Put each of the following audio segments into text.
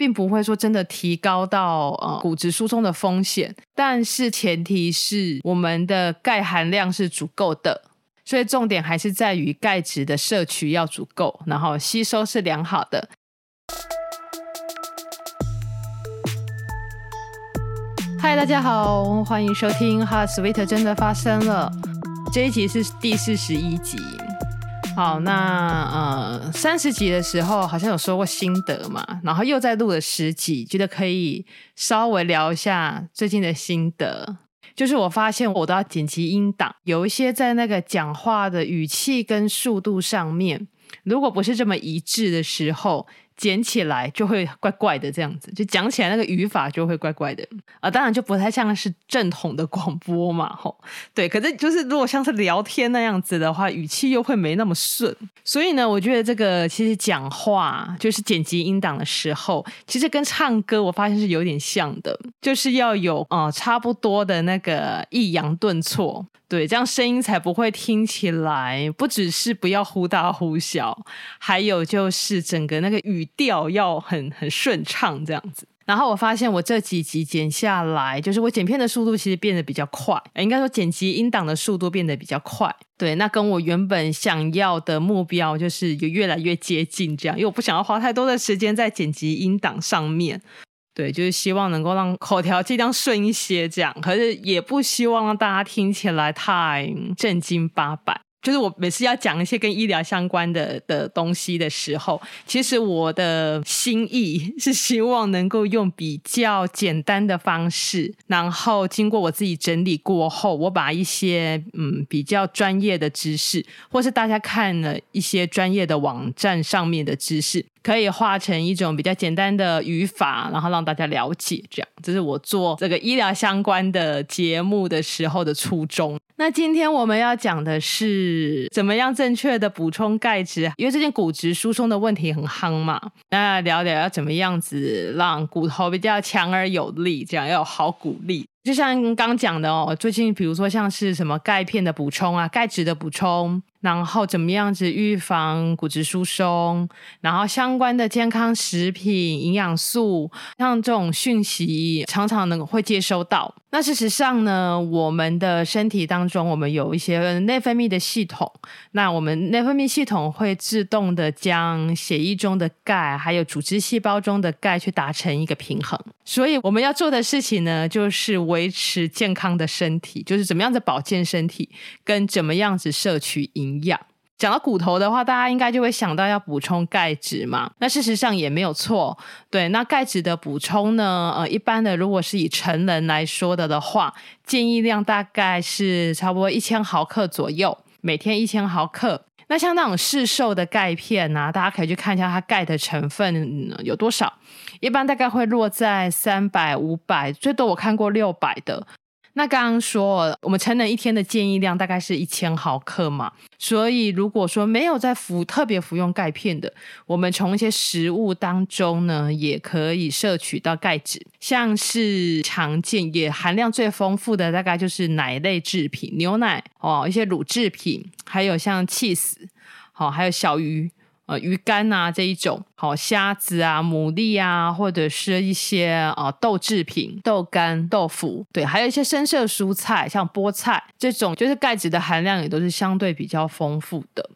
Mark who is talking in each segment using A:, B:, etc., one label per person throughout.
A: 并不会说真的提高到呃骨质疏松的风险，但是前提是我们的钙含量是足够的，所以重点还是在于钙质的摄取要足够，然后吸收是良好的。嗨，大家好，欢迎收听《Heart Sweet 真的发生了》，这一集是第四十一集。好，那呃，三十集的时候好像有说过心得嘛，然后又再录了十集，觉得可以稍微聊一下最近的心得。就是我发现我都要剪辑音档，有一些在那个讲话的语气跟速度上面，如果不是这么一致的时候。剪起来就会怪怪的，这样子就讲起来那个语法就会怪怪的。啊，当然就不太像是正统的广播嘛，吼，对，可是就是如果像是聊天那样子的话，语气又会没那么顺，所以呢，我觉得这个其实讲话就是剪辑音档的时候，其实跟唱歌我发现是有点像的，就是要有啊、呃、差不多的那个抑扬顿挫。对，这样声音才不会听起来不只是不要忽大忽小，还有就是整个那个语调要很很顺畅这样子。然后我发现我这几集剪下来，就是我剪片的速度其实变得比较快，应该说剪辑音档的速度变得比较快。对，那跟我原本想要的目标就是有越来越接近这样，因为我不想要花太多的时间在剪辑音档上面。对，就是希望能够让口条尽量顺一些，这样，可是也不希望让大家听起来太正经八百。就是我每次要讲一些跟医疗相关的的东西的时候，其实我的心意是希望能够用比较简单的方式，然后经过我自己整理过后，我把一些嗯比较专业的知识，或是大家看了一些专业的网站上面的知识，可以化成一种比较简单的语法，然后让大家了解。这样，这是我做这个医疗相关的节目的时候的初衷。那今天我们要讲的是是怎么样正确的补充钙质，因为最近骨质疏松的问题很夯嘛。那聊聊要怎么样子让骨头比较强而有力，这样要有好骨力。就像刚讲的哦，最近比如说像是什么钙片的补充啊，钙质的补充。然后怎么样子预防骨质疏松？然后相关的健康食品、营养素，像这种讯息常常能会接收到。那事实上呢，我们的身体当中，我们有一些内分泌的系统。那我们内分泌系统会自动的将血液中的钙，还有组织细胞中的钙去达成一个平衡。所以我们要做的事情呢，就是维持健康的身体，就是怎么样子保健身体，跟怎么样子摄取营。营养讲到骨头的话，大家应该就会想到要补充钙质嘛。那事实上也没有错，对。那钙质的补充呢，呃，一般的如果是以成人来说的的话，建议量大概是差不多一千毫克左右，每天一千毫克。那像那种市售的钙片啊，大家可以去看一下它钙的成分有多少，一般大概会落在三百、五百，最多我看过六百的。那刚刚说，我们成人一天的建议量大概是一千毫克嘛，所以如果说没有在服特别服用钙片的，我们从一些食物当中呢，也可以摄取到钙质，像是常见也含量最丰富的，大概就是奶类制品，牛奶哦，一些乳制品，还有像 cheese，，好，还有小鱼。呃，鱼干啊这一种，好虾子啊、牡蛎啊，或者是一些啊、呃、豆制品、豆干、豆腐，对，还有一些深色蔬菜，像菠菜这种，就是钙质的含量也都是相对比较丰富的。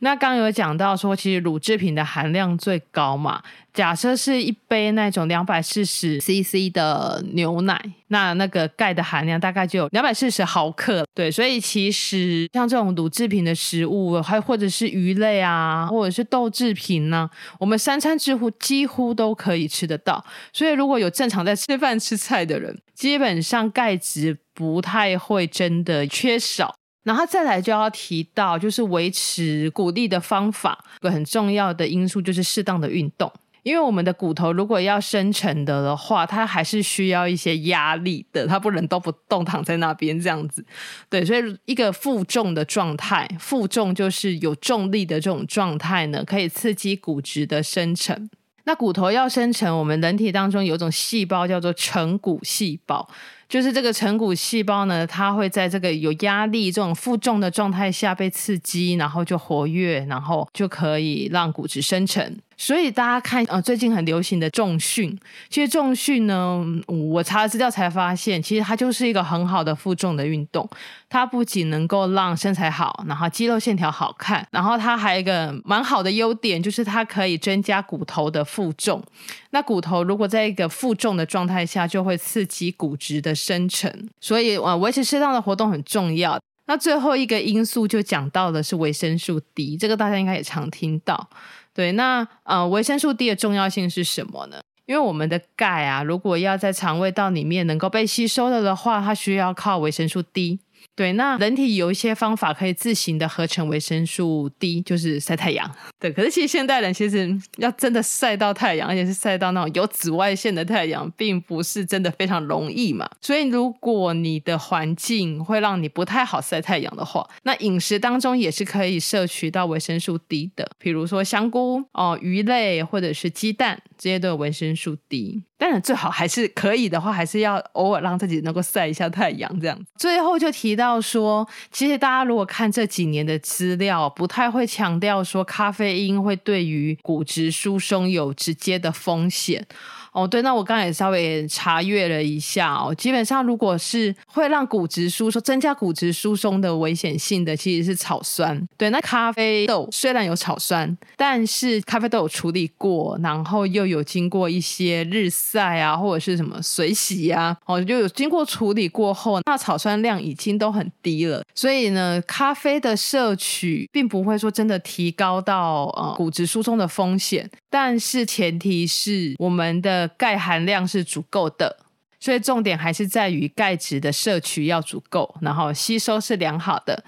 A: 那刚有讲到说，其实乳制品的含量最高嘛。假设是一杯那种两百四十 CC 的牛奶，那那个钙的含量大概就有两百四十毫克。对，所以其实像这种乳制品的食物，还或者是鱼类啊，或者是豆制品呢，我们三餐几乎几乎都可以吃得到。所以如果有正常在吃饭吃菜的人，基本上钙质不太会真的缺少。然后再来就要提到，就是维持骨力的方法，一个很重要的因素就是适当的运动。因为我们的骨头如果要生成的的话，它还是需要一些压力的，它不能都不动躺在那边这样子。对，所以一个负重的状态，负重就是有重力的这种状态呢，可以刺激骨质的生成。那骨头要生成，我们人体当中有一种细胞叫做成骨细胞。就是这个成骨细胞呢，它会在这个有压力、这种负重的状态下被刺激，然后就活跃，然后就可以让骨质生成。所以大家看，呃，最近很流行的重训，其实重训呢，我查了资料才发现，其实它就是一个很好的负重的运动。它不仅能够让身材好，然后肌肉线条好看，然后它还有一个蛮好的优点，就是它可以增加骨头的负重。那骨头如果在一个负重的状态下，就会刺激骨质的生成。所以，呃，维持适当的活动很重要。那最后一个因素就讲到的是维生素 D，这个大家应该也常听到。对，那呃，维生素 D 的重要性是什么呢？因为我们的钙啊，如果要在肠胃道里面能够被吸收了的话，它需要靠维生素 D。对，那人体有一些方法可以自行的合成维生素 D，就是晒太阳。对，可是其实现代人其实要真的晒到太阳，而且是晒到那种有紫外线的太阳，并不是真的非常容易嘛。所以如果你的环境会让你不太好晒太阳的话，那饮食当中也是可以摄取到维生素 D 的，比如说香菇哦、鱼类或者是鸡蛋，这些都有维生素 D。当然最好还是可以的话，还是要偶尔让自己能够晒一下太阳这样。最后就提到。要说，其实大家如果看这几年的资料，不太会强调说咖啡因会对于骨质疏松有直接的风险。哦，对，那我刚才也稍微查阅了一下哦，基本上如果是会让骨质疏松、增加骨质疏松的危险性的，其实是草酸。对，那咖啡豆虽然有草酸，但是咖啡豆有处理过，然后又有经过一些日晒啊，或者是什么水洗啊，哦，就有经过处理过后，那草酸量已经都很低了。所以呢，咖啡的摄取并不会说真的提高到呃骨质疏松的风险，但是前提是我们的。钙含量是足够的，所以重点还是在于钙质的摄取要足够，然后吸收是良好的。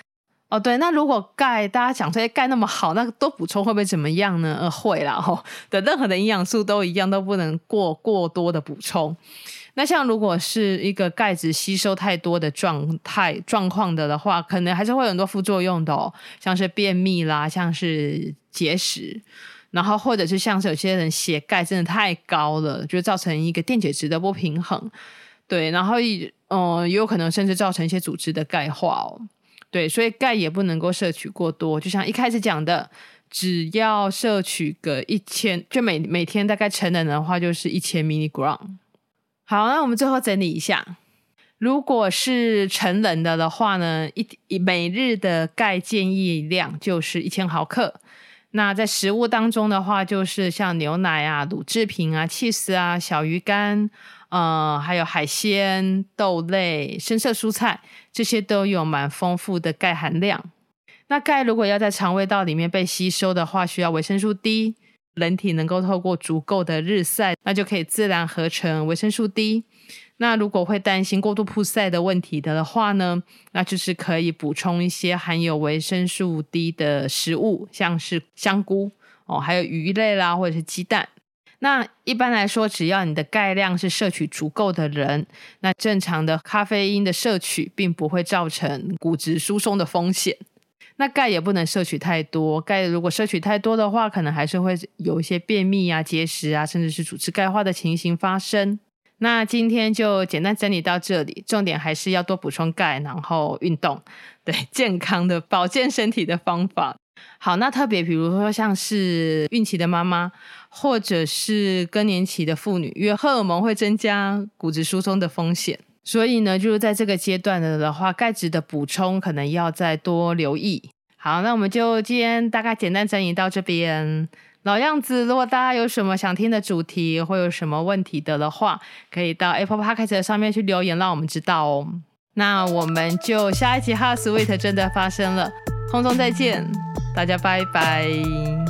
A: 哦，对，那如果钙大家讲这些钙那么好，那多补充会不会怎么样呢？呃，会啦，吼、的任何的营养素都一样，都不能过过多的补充。那像如果是一个钙质吸收太多的状态状况的的话，可能还是会有很多副作用的哦，像是便秘啦，像是结石。然后，或者是像是有些人血钙真的太高了，就造成一个电解质的不平衡，对，然后嗯，也有可能甚至造成一些组织的钙化哦，对，所以钙也不能够摄取过多。就像一开始讲的，只要摄取个一千，就每每天大概成人的话就是一千 milligram。好，那我们最后整理一下，如果是成人的的话呢，一每日的钙建议量就是一千毫克。那在食物当中的话，就是像牛奶啊、乳制品啊、起司啊、小鱼干，呃，还有海鲜、豆类、深色蔬菜，这些都有蛮丰富的钙含量。那钙如果要在肠胃道里面被吸收的话，需要维生素 D。人体能够透过足够的日晒，那就可以自然合成维生素 D。那如果会担心过度曝晒的问题的话呢，那就是可以补充一些含有维生素 D 的食物，像是香菇哦，还有鱼类啦，或者是鸡蛋。那一般来说，只要你的钙量是摄取足够的人，那正常的咖啡因的摄取并不会造成骨质疏松的风险。那钙也不能摄取太多，钙如果摄取太多的话，可能还是会有一些便秘啊、结石啊，甚至是组织钙化的情形发生。那今天就简单整理到这里，重点还是要多补充钙，然后运动，对健康的保健身体的方法。好，那特别比如说像是孕期的妈妈，或者是更年期的妇女，因为荷尔蒙会增加骨质疏松的风险，所以呢，就是在这个阶段的的话，钙质的补充可能要再多留意。好，那我们就今天大概简单整理到这边。老样子，如果大家有什么想听的主题，或有什么问题的的话，可以到 Apple Podcast 上面去留言，让我们知道哦。那我们就下一集《哈 Sweet》真的发生了，空中再见，大家拜拜。